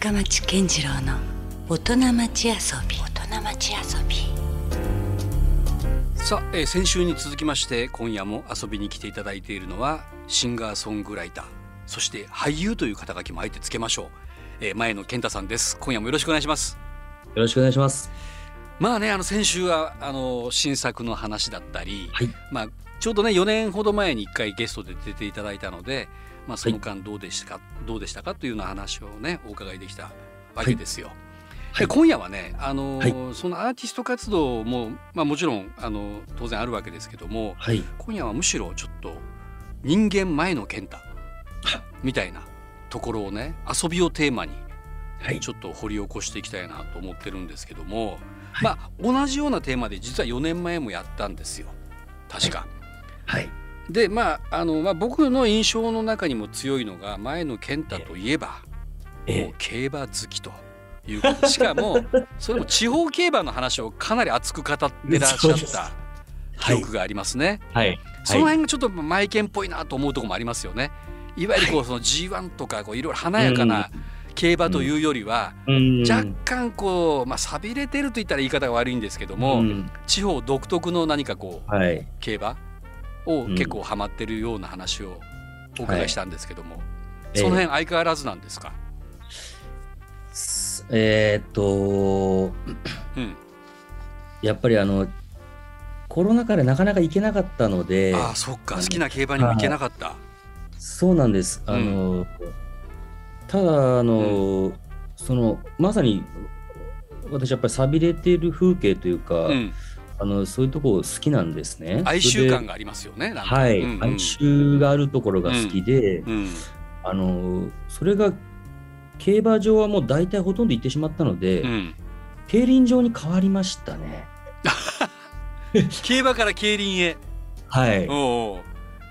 深町健次郎の大人町遊び。大人町遊び。さあ、えー先週に続きまして今夜も遊びに来ていただいているのはシンガーソングライターそして俳優という肩書きもあえてつけましょう、えー前野健太さんです。今夜もよろしくお願いします。よろしくお願いします。まあねあの先週はあの新作の話だったり、はい。まあちょうどね4年ほど前に1回ゲストで出ていただいたので、まあ、その間どうでしたか、どうでしたかというような話をねお伺いできたわけですよ。はいで今夜はね、あのーはそのアーティスト活動も、まあ、もちろん、あの当然あるわけですけどもはい。今夜はむしろちょっと人間前の健太みたいなところをね遊びをテーマにはい。ちょっと掘り起こしていきたいなと思ってるんですけども、はいまあ同じようなテーマで実は4年前もやったんですよ確か。はい。でまああの、まあ、僕の印象の中にも強いのが前野健太といえばえもう競馬好きということしかも それも地方競馬の話をかなり熱く語ってらっしゃったはい記憶がありますね。はい。その辺がちょっとマイケンっぽいなと思うところもありますよね。いわゆるこうその G1 とかこういろいろ華やかな競馬というよりはうん若干こうまあ寂れてると言ったら言い方が悪いんですけどもうん地方独特の何かこうはい。競馬をうん。結構ハマってるような話をお伺いしたんですけども。えその辺相変わらずなんですか？すえーっと、うん。やっぱりあの、コロナ禍でなかなか行けなかったので、ああそっか。好きな競馬にも行けなかった。そうなんです。あの、ただ、あの、その、まさに、私やっぱり寂れている風景というか、うんあのそういうとこ好きなんですね。哀愁感がありますよねはい、うんうん哀愁があるところが好きで、うんあのそれが競馬場はもう大体ほとんど行ってしまったので、うん競輪場に変わりましたね。競馬から競輪へはい。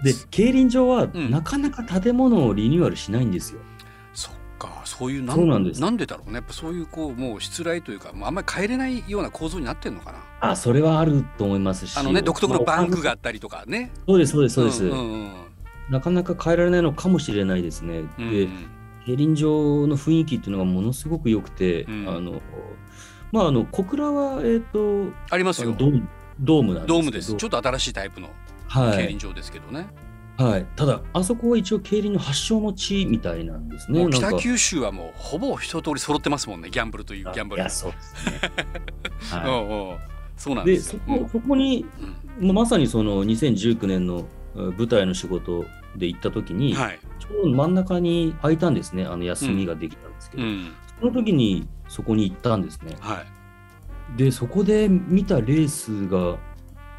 で競輪場はんなかなか建物をリニューアルしないんですよ。そっかそういうそうなんです。なんでだろうね。やっぱそういうこうもう失礼というかあんまり帰れないような構造になってんのかな。あそれはあると思いますし。あのね独特のバンクがあまったりとかね。あそうですそうですそうです、んうんうん。なかなか変えられないのかもしれないですね。うんで競輪場の雰囲気っていうのがものすごく良くて、うん。あのまああの小倉はえっ、とありますよ。ドームドームなんですドームです。ちょっと新しいタイプのはい。競輪場ですけどね、はい、ただあそこは一応競輪の発祥の地みたいなんですね。北九州はもうほぼ一通り揃ってますもんねギャンブルというギャンブル。いやそうですね。お はうおうそうなんい、でですそようん。こそこに、まあまさにその2019年のえー舞台の仕事で行った時に、はい、ちょうど真ん中に空いたんですねあの休みができたんですけど、うん、その時にそこに行ったんですね。はい。でそこで見たレースが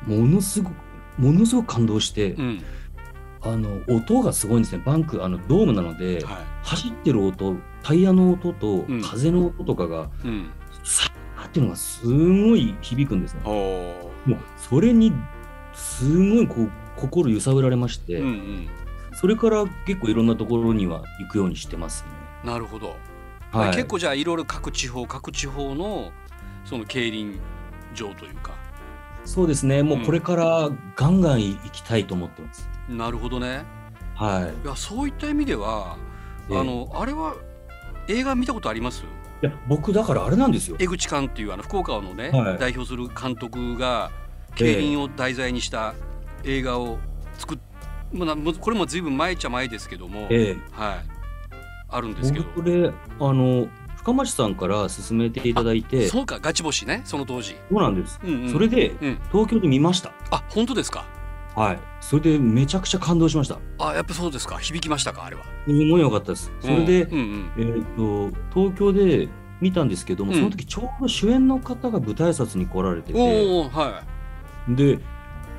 ものすごくものすごく感動して、うんあの音がすごいんですね。バンクあのドームなので、は走ってる音タイヤの音とうん。風の音とかが、いうん。さーっていうのがすごい響くんですね。もうそれにすごいこう心揺さぶられまして、うんうん。それから結構いろんなところには行くようにしてますね。なるほど、はい、結構じゃあいろいろ各地方各地方のその競輪場というか。そうですね。もうこれからガンガン行きたいと思ってます。なるほどね。はい。いやそういった意味では、ええ。あのあれは映画見たことあります？いや僕だからあれなんですよ。江口監っていうあの福岡のね、はい。代表する監督が競輪を題材にした映画を作っ、まあなもうこれもずいぶん前っちゃ前ですけども、ええ。はい。あるんですけど。僕これあの深町さんから勧めていただいてそそうかガチ星ねその当時、うなんです。うんうん。それでうん、東京で見ました。あ本当ですか？はい。それでめちゃくちゃ感動しました。あやっぱそうですか。響きましたかあれは。すごい良かったです。それで、うんうん。えー、と東京で見たんですけども、うん。その時ちょうど主演の方が舞台挨拶に来られてて、はで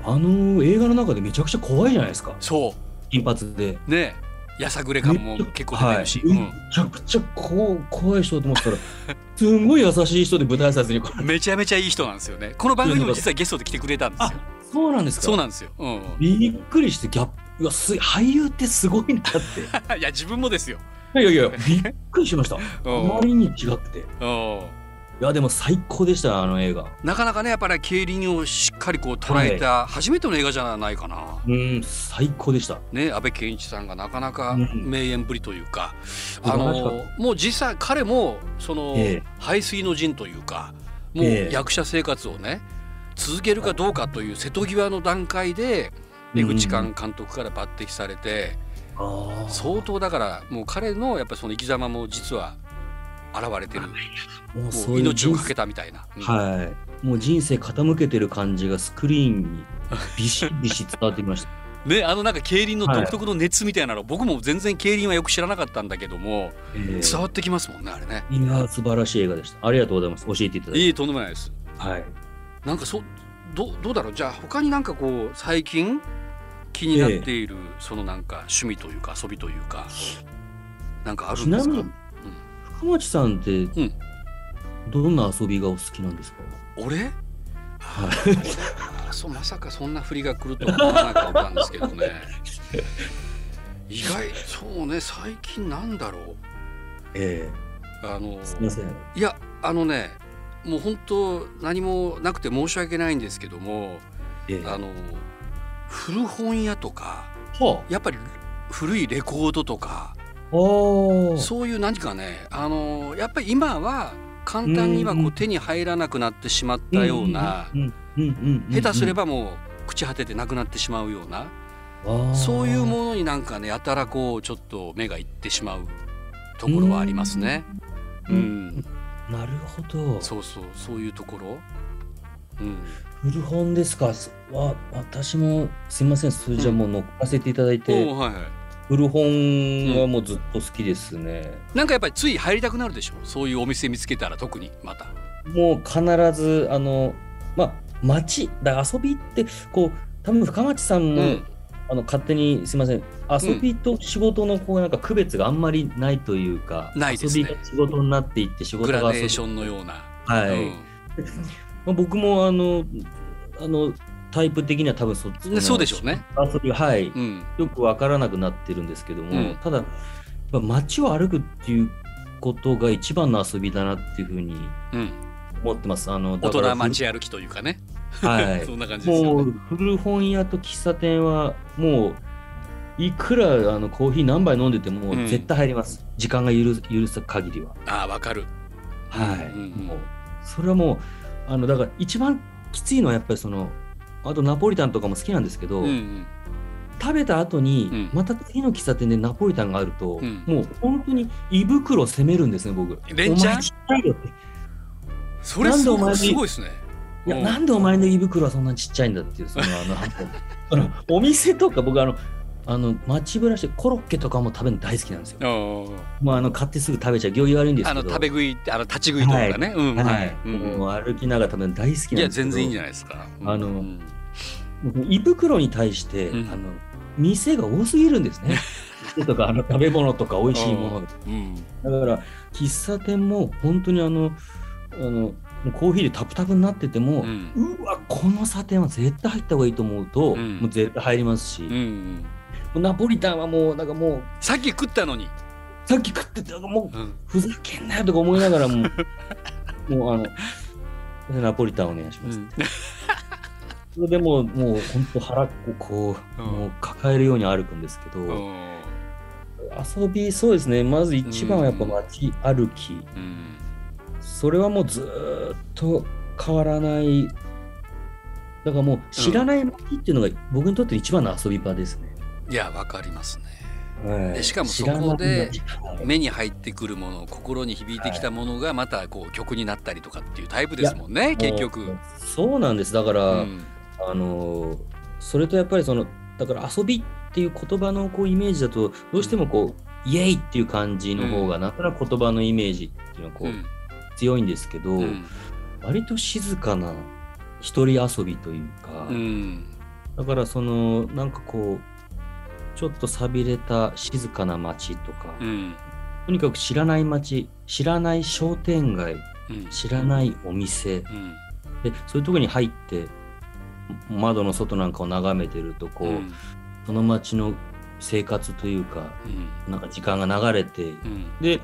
あの映画の中でめちゃくちゃ怖いじゃないですか。いそ金髪で。うね。やさぐれ感も結構出てるし、はい、めちゃくちゃこう怖い人だと思ったら すんごい優しい人で舞台挨拶に来られて。うんめちゃめちゃいい人なんですよね。この番組にも実はゲストで来てくれたんですよ。あそうなんですか？そうなんですよ、うん、びっくりしてギャップうわす俳優ってすごいなって。いや自分もですよ。いやいや びっくりしました。あうん。まりに違って。いやでも最高でしたあの映画。なかなかねやっぱり競輪をしっかりこう捉えた初めての映画じゃないかな。うん最高でした。ね、安倍健一さんがなかなかうん。名演ぶりというか、素あ晴らしかっのもう実際彼もその、ええ。排水の陣というかもうええ。役者生活をね続けるかどうかという瀬戸際の段階で江口監監督から抜擢されて、相当だからもう彼のやっぱりその生き様も実は現れてる。もう命をかけたみたいな。うん。はい。もう人生傾けてる感じがスクリーンに ビシッビシッ伝わってきました。ね、あのなんか競輪の独特の熱みたいなの、僕も全然競輪はよく知らなかったんだけども、えー伝わってきますもんねあれね。いやー素晴らしい映画でした。ありがとうございます。教えていただいて。いいとんでもないです。はいなんかそどどうだろう？じゃあ他になんかこう最近気になっている、そのなんか趣味というか遊びというかなんかあるんですか？ちなみに深町さんってん。どんな遊びがお好きなんですか、俺？はい。あそうまさかそんな振りが来るとは思わなかったんですけどね。意外そうね最近なんだろう？えあのえすみません。いやあのねもう本当何もなくて申し訳ないんですけどもええ。あの古本屋とかはやっぱり古いレコードとかそういう何かねあのやっぱり今は簡単にはこううん手に入らなくなってしまったような下手すればもう朽ち果ててなくなってしまうようなそういうものになんかねやたらこうちょっと目がいってしまうところはありますね。ううんん、なるほど。そうそうそういうところ？うん、古本ですか？そわ私もすみません。それじゃもう乗っかせていただいて、おーはいはい。古本はもうずっと好きですね、なんかやっぱりつい入りたくなるでしょ？そういうお店見つけたら特にまた。もう必ずあのまあ街だ遊びってこう多分深町さんも、うんあの勝手にすみません。遊びと仕事のこうなんか区別があんまりないというか、ないですね。遊びが仕事になっていって仕事グが遊びラデーションのような。はい、うん。まあ、僕もあのあのタイプ的には多分そっちそうでしょうね。遊びはい、うん。よくわからなくなってるんですけども、うん。ただやっぱ街を歩くっていうことが一番の遊びだなっていうふうにうん、思ってます。あのだ大から人街歩きというかね。はい そんな感じですよね。もう古本屋と喫茶店はもういくらあのコーヒー何杯飲んでてもうん絶対入ります、時間が許す許す限りは。ああわかる。はい、うんうんもうそれはもうあのだから一番きついのはやっぱりそのあとナポリタンとかも好きなんですけど、うんうん食べた後に、うんまた次の喫茶店でナポリタンがあると、うんもう本当に胃袋攻めるんですね僕。連チャン？それすごいですね。いや、うんなんでお前の胃袋はそんなちっちゃいんだっていう、その、あの、お店とか僕、あの、あの、街ぶらしてコロッケとかも食べるの大好きなんですよ。あもう、あの、買ってすぐ食べちゃう、行儀悪いんですあけど。の食べ食いあの立ち食いとかね。うんはい。うんうんもう歩きながら食べるの大好きなんです。いや全然いいんじゃないですか。あのうん僕胃袋に対して、うんあの、店が多すぎるんですね。店とか、あの、食べ物とか美味しいものが。うんだから、喫茶店も本当にあの、あの、もうコーヒーでタプタプになってても、うん。うわ、このサテンは絶対入った方がいいと思うと、うん。もう絶対入りますし、うんうん。ナポリタンはもう、なんかもう、さっき食ったのに。さっき食ってて、なんかもう、うん。ふざけんなよとか思いながらも、もう、あの、ナポリタンお願いします。うん。それでもう、もう本当腹をこう、うん。もう抱えるように歩くんですけど、うん。遊び、そうですね、まず一番はやっぱ街歩き、うんそれはもうずーっと変わらない。だからもう知らない街っていうのが僕にとって一番の遊び場ですね。いやわかりますね。はいでしかもそこではい目に入ってくるもの心に響いてきたものがまたこう曲になったりとかっていうタイプですもんね結局。そうなんです。だから、うんあのーそれとやっぱりそのだから遊びっていう言葉のこうイメージだとどうしてもこう、イエイっていう感じの方がなんとなく言葉のイメージっていうのはこう、うん強いんですけど、うん。割と静かな一人遊びというか、うん。だからそのなんかこうちょっと寂れた静かな街とか、うん。とにかく知らない街知らない商店街うん。知らないお店、うん。でそういうところに入って窓の外なんかを眺めてるとこう、うん。その街の生活というかなんか時間が流れてうん。で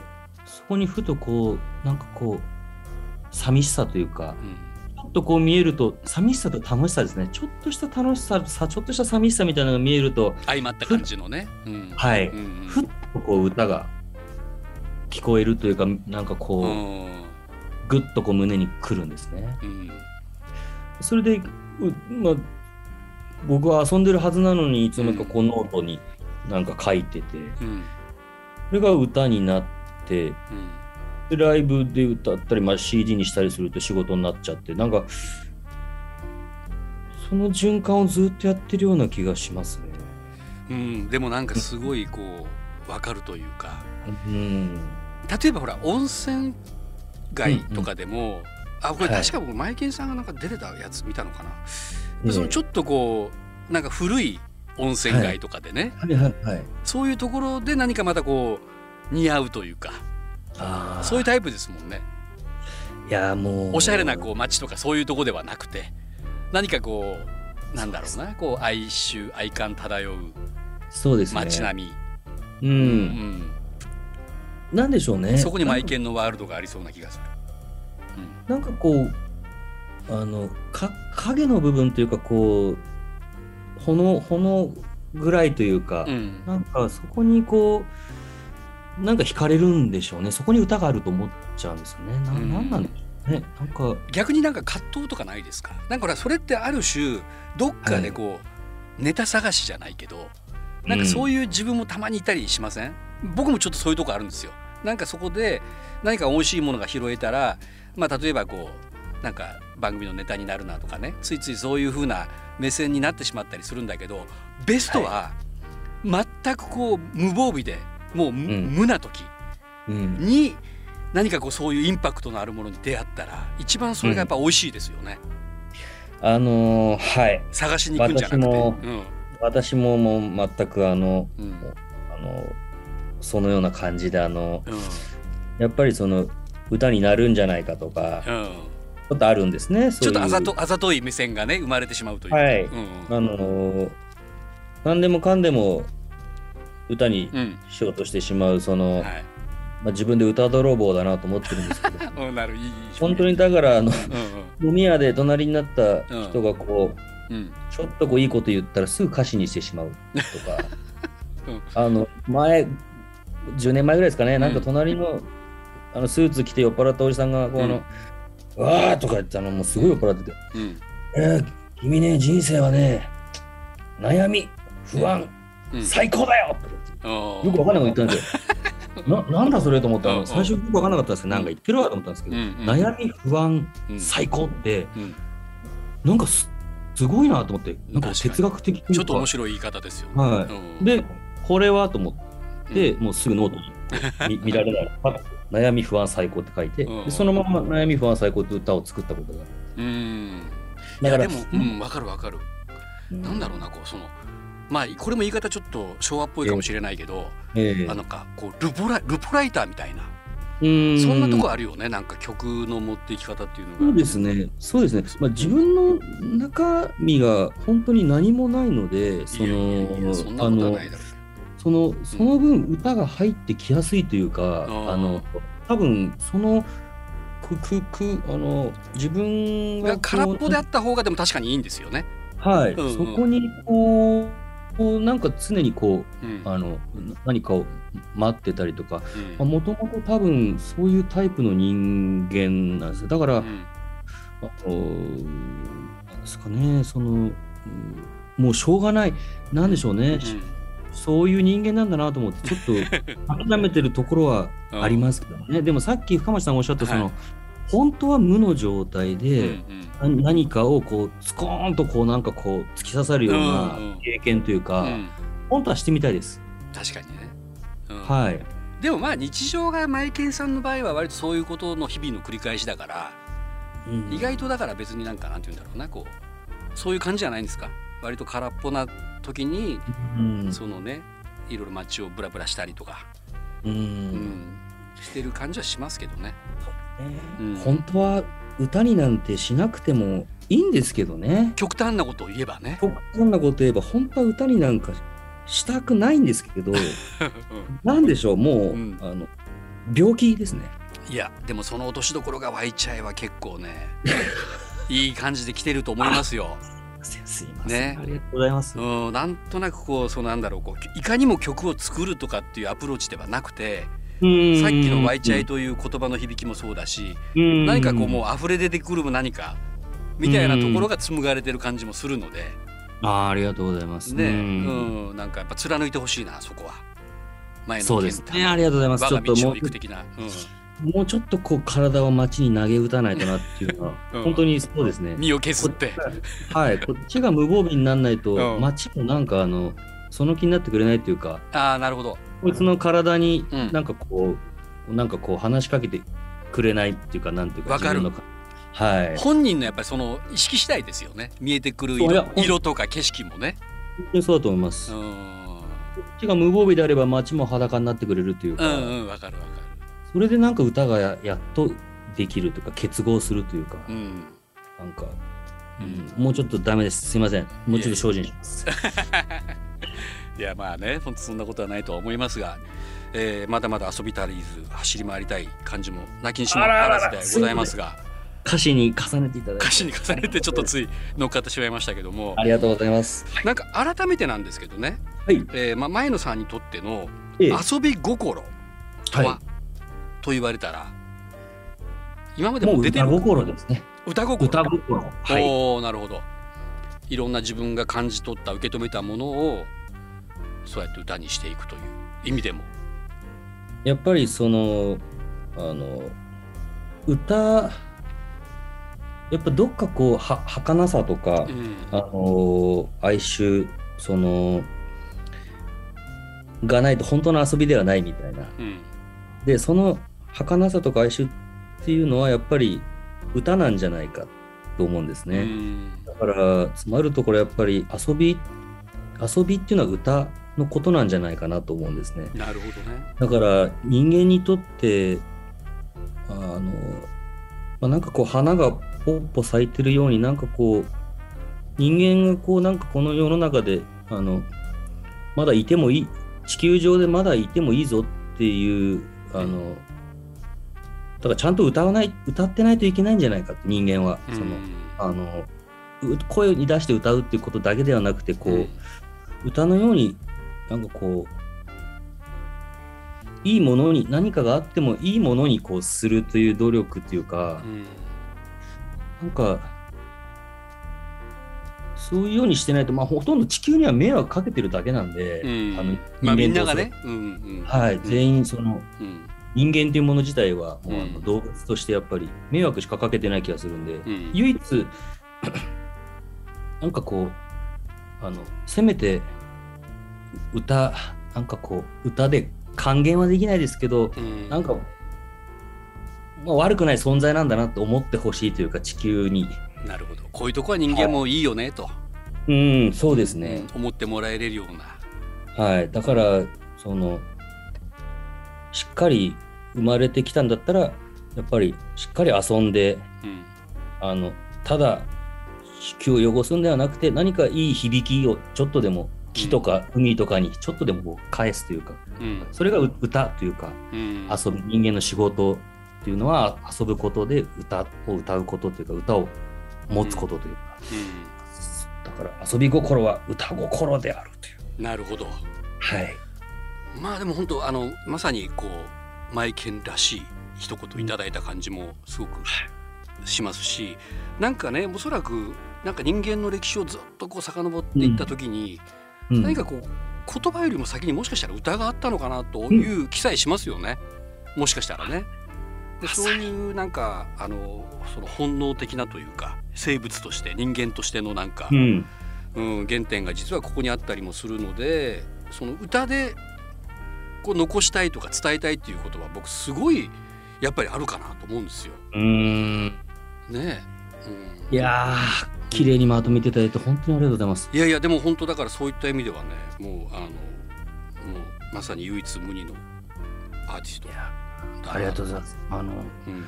そこにふとこうなんかこう寂しさというかうん。ちょっとこう見えると寂しさと楽しさですね。ちょっとした楽しささちょっとした寂しさみたいなのが見えると相まった感じのね。うん。はい、うんうん。ふっとこう歌が聞こえるというかなんかこう、うん。ぐっとこう胸にくるんですね。うん。それで、うまあ、僕は遊んでるはずなのにいつの間にかこうノートになんか書いてて、うん。それが歌になって、うん。でライブで歌ったり、まあ、CD にしたりすると仕事になっちゃって、なんか、その循環をずっとやってるような気がしますね。うん、でもなんかすごいこう分かるというか。うん。例えばほら温泉街とかでも、あこれはい。確か僕マイケンさんがなんか出てたやつ見たのかな、ええ。そのちょっとこうなんか古い温泉街とかでね、はいはいはい。そういうところで何かまたこう似合うというか。そういうタイプですもんねいや、もう。おしゃれなこう街とかそういうとこではなくて何かこうなんだろうなこう哀愁哀感漂うそうですね。街並う。み、うんんなんでしょうね。そこにマイケンのワールドがありそうな気がする。なんかこうあのか影の部分というかこう炎炎ぐらいというか、うんなんかそこにこうなんか惹かれるんでしょうね。そこに歌があると思っちゃうんですよね。な,、うん。ん、なんなんでしょうね。なんか。逆になんか葛藤とかないですか？なんかそれってある種どっかでこう、ネタ探しじゃないけどなんかそういう自分もたまにいたりしません、僕もちょっとそういうとこあるんですよ。なんかそこで何か美味しいものが拾えたらまあ例えばこうなんか番組のネタになるなとかね。ついついそういう風な目線になってしまったりするんだけどベストは全くこう無防備でもう無,、な時うん。に何かこうそういうインパクトのあるものに出会ったら一番それがやっぱ美味しいですよね、あのーはい。探しに行くんじゃなくて。私もうん。私ももう全くあのうん。あのそのような感じであのうん。やっぱりその歌になるんじゃないかとかうん。ちょっとあるんですねちょっとあざとあざとい目線がね生まれてしまうというか、はい。うん。あのー何でもかんでも歌にうん。しようとしてしまうその、はい。まあ、自分で歌泥棒だなと思ってるんですけど。本当にだからあのうん飲み屋で隣になった人がこう、うん。うん。ちょっとこういいこと言ったらすぐ歌詞にしてしまうとか、う んあの前10年前ぐらいですかね、うん。なんか隣のあのスーツ着て酔っ払ったおじさんがこうあの、わーとか言ってあのもうすごい酔っ払ってて、うん。えー君ね人生はね悩み不安、うん。最高だようんよくわかんないこと言ったんですよ。ななんだそれと思ってあうん。の最初よくわかんなかったんですけど、なんか言ってるわと思ったんですけど、悩み不安うん最高って、うん。なんかすすごいなと思ってなんか哲学的ちょっと面白い言い方ですよね、はい。うん。でこれはと思って、もうすぐノートに見 見られない。悩み不安最高って書いて、そのまま悩み不安最高って歌を作ったことがうん。だからいやでもうん。わかるわかる、なんだろうなこうそのまあこれも言い方ちょっと昭和っぽいかもしれないけど、ええ。あのかこうルポラルポライターみたいな。うん。そんなとこあるよねなんか曲の持っていき方っていうのが。そうですね、そうですね、まあ、自分の中身が本当に何もないので、その、あのことはないだろうそのその分、歌が入ってきやすいというか、うん。あの多分そのくくくあの自分が空っぽであった方がでも確かにいいんですよね。はい、うんうん。そこにこう、こうなんか常にこうん。う、あの何かを待ってたりとか、うん。もともと多分そういうタイプの人間なんですよ。だから、うん。あのなんですかね、その、うんもうしょうがない、なんでしょうね、そういう人間なんだなと思って、ちょっと諦めてるところはうんありますけどね。でもさっき深町さんがおっしゃった、その、はい本当は無の状態うんで、うん。な何かをこう、スコーンとこう、なんかこう、突き刺さるよううんうん。な経験というか、うん。本当はしてみたいです。確かにね。うん。はい。でもまあ日常がマイケンさんの場合は割とそういうことの日々の繰り返しだからうん。意外とだから別になんかなんて言うんだろうなこうそういう感じじゃないんですか？割と空っぽな時にうん。そのねいろいろ街をブラブラしたりとか、ううんん、してる感じはしますけどね。うん本当は歌になんてしなくてもいいんですけどね。極端なことを言えばね。極端なこと言えば本当は歌になんかしたくないんですけど なんでしょうもう、うんあの病気ですね。いやでもその落としどころが湧いちゃえは結構ね いい感じで来てると思いますよ。すいません、ねありがとうございます。うん、なんとなくこうそうなんだろうこういかにも曲を作るとかっていうアプローチではなくてさっきの「湧いちゃえ」という言葉の響きもそうだし何何かこうもう溢れ出てくる何かみたいなところが紡がれてる感じもするので。あーありがとうございます。ね。うん。うん。なんかやっぱ貫いてほしいなそこは。前のそうですね。ありがとうございます。ちょっともう行く的な、もうちょっとこう体を街に投げ打たないとなっていうのは、うん。本当にそうですね。うん、。身を削って。はい、こっちが無防備にならないと、うん。街もなんかあのその気になってくれないっていうか、ああなるほど。こいつの体にうん。なんかこう、なんかこう話しかけてくれないっていうか、なんていうか、わかる。自分のはい。本人のやっぱりその意識次第ですよね。見えてくる色色とか景色もね。本当にそうだと思います。こうん。っちが無防備であれば街も裸になってくれるといううか、んうんわかるわかそれでなんか歌がややっとできるというか、結合するというか、るうん。なんか、ううん。ん、もうちょっとダメです。すいません。もうちょっと精進します。いやまあね本当そんなことはないとは思いますが、えーまだまだ遊び足りず走り回りたい感じもなきにしもあらずでございますが歌詞に重ねていただいて。歌詞に重ねてちょっとつい乗っかってしまいましたけどもありがとうございます。なんか改めてなんですけどね、はい。えーまあ、前野さんにとってのええ遊び心とは、はと言われたら今までも出てる？歌心ですね。歌心歌心。はい。おおなるほどいろんな自分が感じ取った受け止めたものをそうやって歌にしていくという意味でもやっぱりその、あの、歌、やっぱどっかこう、は、儚さとかう、んあの、哀愁、その、がないと本当の遊びではないみたいな。うんで、その儚さとか哀愁っていうのはやっぱり歌なんじゃないかと思うんですね。うんだから、詰まるところやっぱり遊び、遊びっていうのは歌のことなんじゃないかなと思うんですね。なるほどねだから人間にとって、あの、まあ、なんかこう花がポッポ咲いてるようになんかこう、人間がこうなんかこの世の中で、あの、まだいてもいい、地球上でまだいてもいいぞっていう、あの、だからちゃんと歌わない、歌ってないといけないんじゃないかって人間は。そのうんあのう声に出して歌うっていうことだけではなくてこう、うん歌のようになんかこういいものに何かがあってもいいものにこうするという努力っていうかう、んなんかそういうようにしてないと、まあ、ほとんど地球には迷惑かけてるだけなんで、うん。あのまあみんながね、うんうん。はい、うん。全員そのうん。人間というもの自体はもうあうん。の動物としてやっぱり迷惑しかかけてない気がするんで、うん。唯一 なんかこうあのせめて歌なんかこう歌で還元はできないですけどうん。なんか、まあ、悪くない存在なんだなって思ってほしいというか地球に。なるほど。こういうとこは人間もいいよねと、うんそうですね、うん。思ってもらえれるような。はい。だからそのしっかり生まれてきたんだったらやっぱりしっかり遊んでうん。あのただ地球を汚すんではなくて何かいい響きをちょっとでも木とか海とかにちょっとでも返すというかうん。それがう歌というかうん。遊ぶ人間の仕事っていうのは遊ぶことで歌を歌うことというか歌を持つことというか、だから遊び心は歌心であるという。うんなるほど。はい。まあでも本当あのまさにこうマイケンらしい一言いただいた感じもすごくしますしなんかねおそらくなんか人間の歴史をずっとこう遡っていった時に、うん何かこう言葉よりも先にもしかしたら歌があったのかなという記載しますよね、もしかしたらね。でそういうなんかあのその本能的なというか生物として人間としてのなんか、うん。うん、原点が実はここにあったりもするのでその歌でこう残したいとか伝えたいっていうことは僕すごいやっぱりあるかなと思うんですよ。うーん。ねえ、うん、いやー綺麗にまとめていただいて本当にありがとうございます。いやいやでも本当だからそういった意味ではねもうあのもうまさに唯一無二のアーティスト。ありがとうございます。あのうん。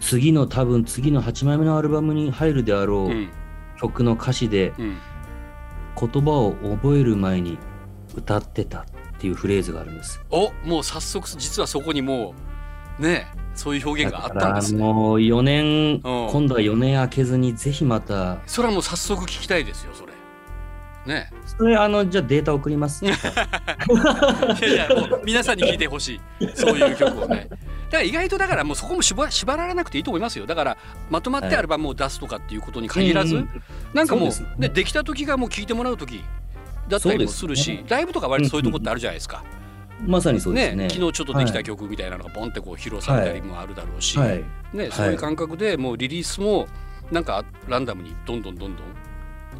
次の多分次の8枚目のアルバムに入るであろう、うん。曲の歌詞でうん。言葉を覚える前に歌ってたっていうフレーズがあるんです。おもう早速実はそこにもうねそういう表現があったんですね。もう4年、うん今度は4年明けずにぜひまた、それはもう早速聞きたいですよそれ。ねそれあのじゃあデータ送ります。いやいやもう皆さんに聞いてほしいそういう曲をね。だから意外とだからもうそこも縛縛られなくていいと思いますよだからまとまってアルバムを出すとかっていうことに限らず、うんうんなんかもうそうですねできた時がもう聞いてもらう時だったりもするしねライブとか割とそういうとこってあるじゃないですか。まさにそうですね。昨日ちょっとできた曲みたいなのがポンってこう披露されたりもあるだろうし、はい。ね、そういう感覚でもうリリースもなんかランダムにどんどんどんどん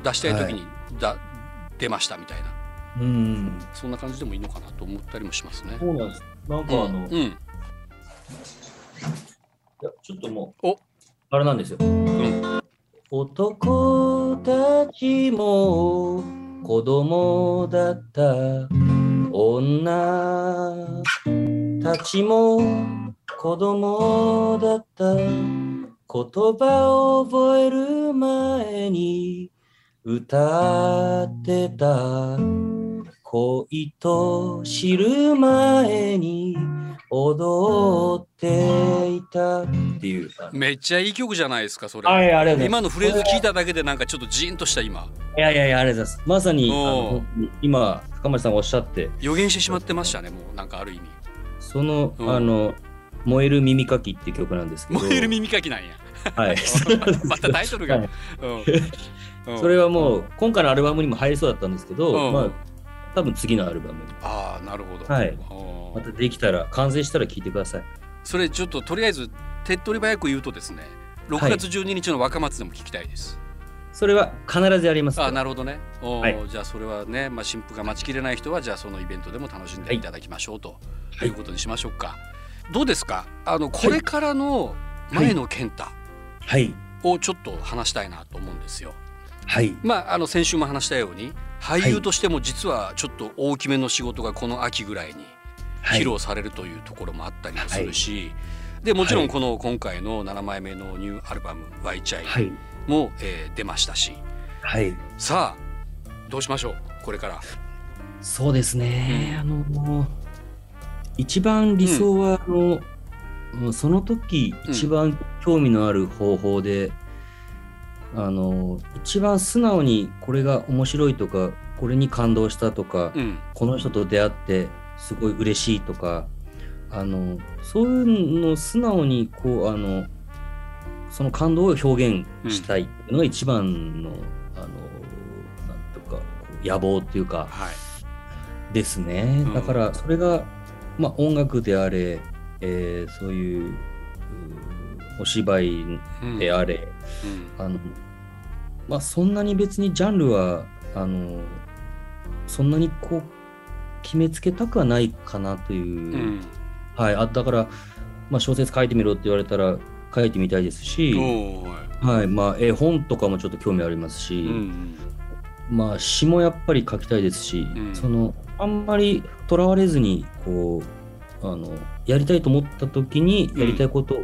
出したい時にだ、出ましたみたいなうん。そんな感じでもいいのかなと思ったりもしますね。そうなんです。なんかあの、いうんやちょっともおうあれなんですよ。うん男たちも子供だった女。たちも子供だった。言葉を覚える前に歌ってた。恋と知る前に踊っていたっていう。めっちゃいい曲じゃないですかそれ。はい、あ。今のフレーズ聞いただけでなんかちょっとジーンとした今いやいやいや、ありがとうございます。まさに、今、深町さんがおっしゃって、予言してしまってましたねもうなんかある意味。その、うんあの、燃える耳かきっていう曲なんですけど、燃える耳かきなんや。はい。またタイトルが。はいうんうんそれはもう、今回のアルバムにも入りそうだったんですけど、うんまあ、多分次のアルバムに、ああなるほど。はいまたできたら、完成したら聴いてください。それちょっととりあえず手っ取り早く言うとですね6月12日の若松でも聞きたいです。それは必ずやります。あなるほどね。おーはいじゃあそれはね、まあ、新婦が待ちきれない人はじゃあそのイベントでも楽しんでいただきましょうと、はいい、うことにしましょうか。どうですか？あのこれからの前野健太はい。をちょっと話したいなと思うんですよ。はい。まあ、あの先週も話したように俳優としても実はちょっと大きめの仕事がこの秋ぐらいにはい。披露されるというところもあったりもするし、でもちろんこの今回の7枚目のニューアルバム「ワイチャイはい。も、えー出ましたし。はい。さあどうしましょう？これから。そうですね。あの、一番理想は、あの、その時うん。一番興味のある方法で、あの、一番素直にこれが面白いとか、これに感動したとか、うん。この人と出会ってすごい嬉しいとか、あの、そういうのを素直にこう、あの、その感動を表現したいっていうのが一番の、あの、なんとか、野望っていうか、はい。ですね、うん。だからそれが、まあ、音楽であれ、えーそういううお芝居うんであれ、うん。あのまあ、そんなに別にジャンルはあのそんなにこう決めつけたくはないかなという、うん。はい、あだから、まあ、小説書いてみろって言われたら書いてみたいですし、はいまあ、絵本とかもちょっと興味ありますし、うんまあ詩もやっぱり書きたいですし、うん。そのあんまりとらわれずにこうあのやりたいと思った時にやりたいことを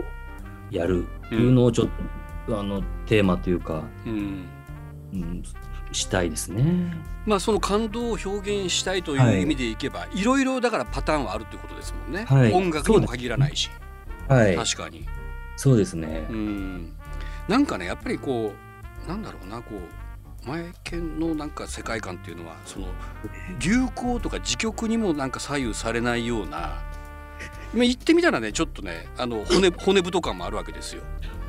やるっていうのをちょっと、あのテーマというか、うん。うん、したいですね。まあその感動を表現したいといはい。う意味でいけば、い、ろいろだからパターンはあるってことですもんね、はい。音楽にも限らないし、はい、確かに。そうですね。うん。なんかねやっぱりこうなんだろうなこう前剣のなんか世界観っていうのはその流行とか時局にもなんか左右されないようなまあ言ってみたらねちょっとねあの骨 骨太感もあるわけですよ。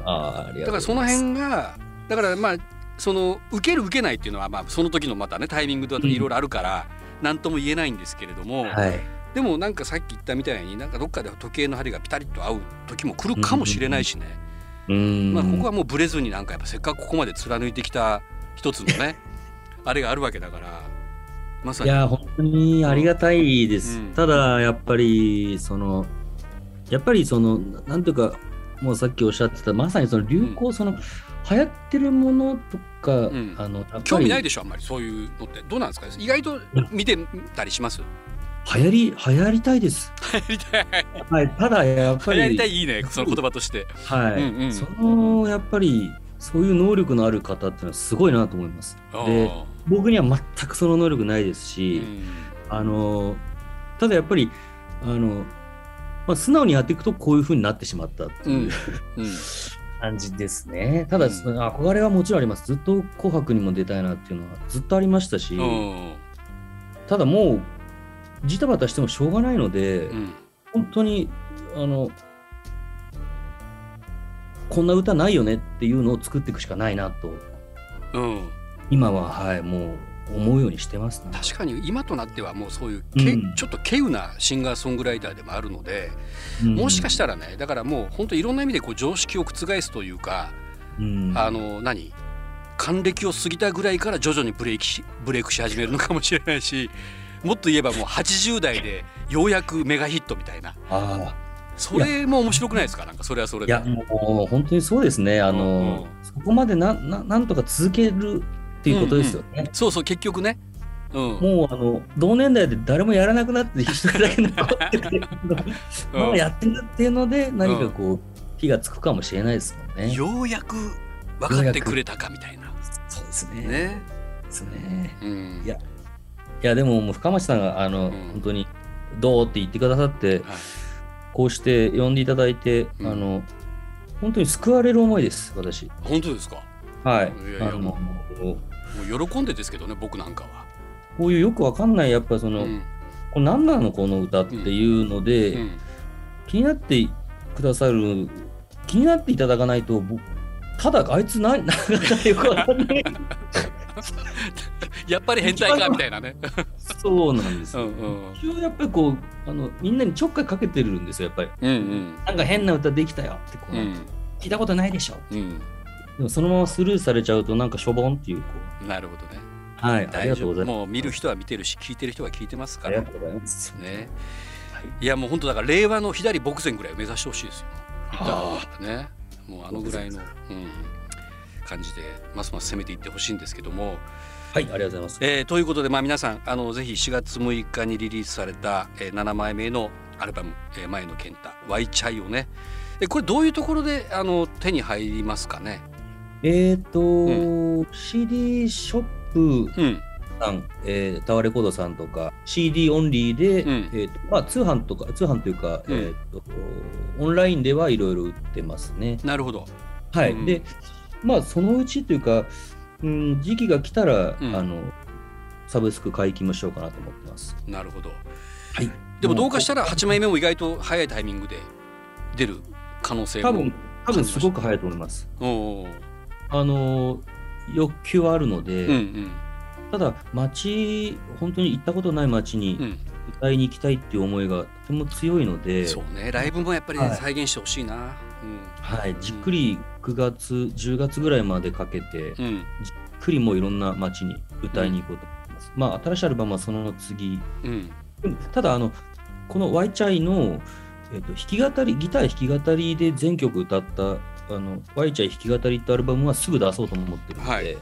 あーあだからその辺がだからまあその受ける受けないっていうのはまあその時のまたねタイミングだといろいろあるから何とも言えないんですけれども、はい、でもなんかさっき言ったみたいになんかどっかで時計の針がピタリと合う時も来るかもしれないしね、うーん。まあ、ここはもうブレずになんかやっぱせっかくここまで貫いてきた一つのね あれがあるわけだからまさに。いや本当にありがたいです、うん。ただやっぱりそのやっぱりそのななんていうかもうさっきおっしゃってたまさにその流行、その流行ってるものとか、ん。あの興味ないでしょあんまり。そういうのって。どうなんですか？意外と見てたりします？流行り流行りたいです、流行りたい。はい、ただやっぱり流行りたいいいねその言葉として。はい、うんうん。そのやっぱりそういう能力のある方っていうのはすごいなと思います。であ。僕には全くその能力ないですーし、うん。あのただやっぱりあのまあ、素直にやっていくとこういうふうになってしまったっていう、うん。感じですね。ただ、うん。その憧れはもちろんあります。ずっと紅白にも出たいなっていうのはずっとありましたし、うん。ただもう、ジタバタしてもしょうがないので、うん。本当に、あの、こんな歌ないよねっていうのを作っていくしかないなと、うん。今は、はい、もう思うようにしてます、ね。確かに今となってはもうそういうけ、うん。ちょっと稀有なシンガーソングライターでもあるので、うん。もしかしたらねだからもう本当いろんな意味でこう常識を覆すというか、うん。あの何？還暦を過ぎたぐらいから徐々にブレーブレイクし始めるのかもしれないしもっと言えばもう80代でようやくメガヒットみたいな。あそれも面白くないですか？なんかそれはそれで。あいや、もう本当にそうですね。あの、うんうんそこまでなななんとか続けるっていうことですよね。そうそう結局ね、うんもうあの同年代で誰もやらなくなって一人だけ残っててうんまだやってるっていうので何かこう火がつくかもしれないですもんね。ようやく分かってくれたかみたいな。そうですね。ね。ですね。うんいやいやでももう深町さんがあの、ん本当にどうって言ってくださってはいこうして呼んでいただいて、うんあの本当に救われる思いです私。本当ですか？はい。いやいやあのももう喜んでですけどね僕なんかは。こういうよくわかんないやっぱその、うんこれ何なのこの歌っていうので、うん気になってくださる気になっていただかないとぼただあいつ何なんかよくわかんない やっぱり変態かみたいなね。そうなんですよ、うんうんやっぱりこうあのみんなにちょっかいかけてるんですよやっぱりうんうんなんか変な歌できたよってこう、うん聞いたことないでしょうん。でもそのままスルーされちゃうとなんかしょぼんっていうこなるほどね。うはいありがとうございますもう見る人は見てるし聞いてる人は聞いてますから。ありがとうございますね。はいいやもう本当だから令和の左牧前ぐらいを目指してほしいですよ。はね。もうあのぐらいの、うん、感じでますます攻めていってほしいんですけども。はいありがとうございます。えーということで、まあ、皆さんあのぜひ4月6日にリリースされた、えー7枚目のアルバム「えー前の健太ワイチャイ」をねえこれどういうところであの手に入りますかね？えっ、ー、と、CD ショップうん。さん、えータワーレコードさんとか CD オンリーで、うん。えーとまあ、通販とか通販というか、うん。えー、とオンラインではいろいろ売ってますね。なるほど。はい、うん。でまあそのうちというか、うん、時期が来たら、うん。あのサブスク解禁もしようかなと思ってます。なるほど。はい、でもどうかしたら8枚目も意外と早いタイミングで出る可能性も多分多分すごく早いと思います。あの欲求はあるので、うんうん。ただ街本当に行ったことない街にうん。歌いに行きたいっていう思いがとても強いので、そうねライブもやっぱりね、はい再現してほしいなはい、じっくり9月10月ぐらいまでかけて、うん。うんじっくりもういろんな街に歌いに行こうと思います。まあ新しいアルバムはその次。うん。ただあのこの「ワイチャイの」えっと弾き語りギター弾き語りで全曲歌った「あのワイチャイ弾き語り」ってアルバムはすぐ出そうと思ってるので、はい。う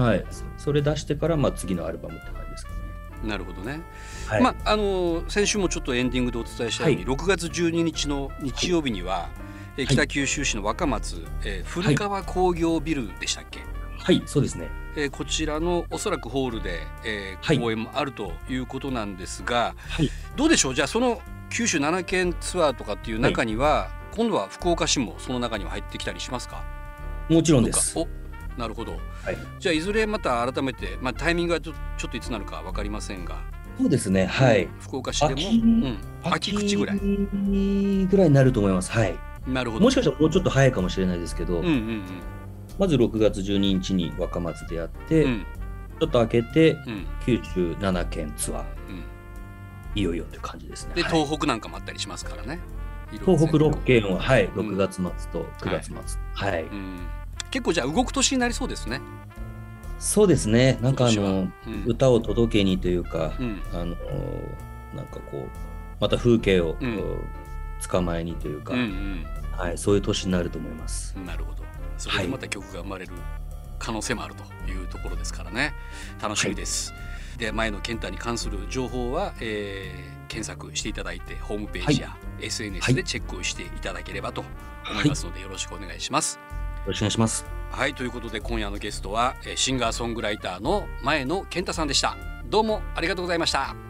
ん。はい。それ出してから、まあ、次のアルバムって感じですかね。なるほどね。はい。まああの先週もちょっとエンディングでお伝えしたように、はい。6月12日の日曜日には、えー北九州市の若松、えー古川工業ビルでしたっけ、はい、そうですね。えーこちらのおそらくホールで、えーはい。公演もあるということなんですが、はい。どうでしょう？じゃあその九州7県ツアーとかっていう中には、今度は福岡市もその中には入ってきたりしますか？もちろんです。おなるほど。はい、じゃあいずれまた改めて、まあ、タイミングはちょちょっといつなるか分かりませんが、そうですね。はい。福岡市でも、秋うん、秋口ぐらい。ぐらいになると思います。はい。なるほど。もしかしたらもうちょっと早いかもしれないですけど、うんうんまず6月12日に若松でやって、うん。うんちょっと開けてうん。九州7県ツアー。うん。いよいよという感じですね。で、はい。東北なんかもあったりしますからね。東北6県は、はい、うん。6月末と9月末。はい。うん、結構じゃあ動く年になりそうですね。そうですね。なんかあの、うん。歌を届けにというか、うん。あの、なんかこう、また風景を、捕まえにというか、うんはい、そういう年になると思います。うんなるほど。そこでまた曲が生まれる可能性もあるというところですからね。楽しみです、で前の健太に関する情報は、えー検索していただいてホームページや SNS でチェックをしていただければと思いますので、よろしくお願いします。よろしくお願いします。はいということで今夜のゲストはえーシンガーソングライターの前野健太さんでした。どうもありがとうございました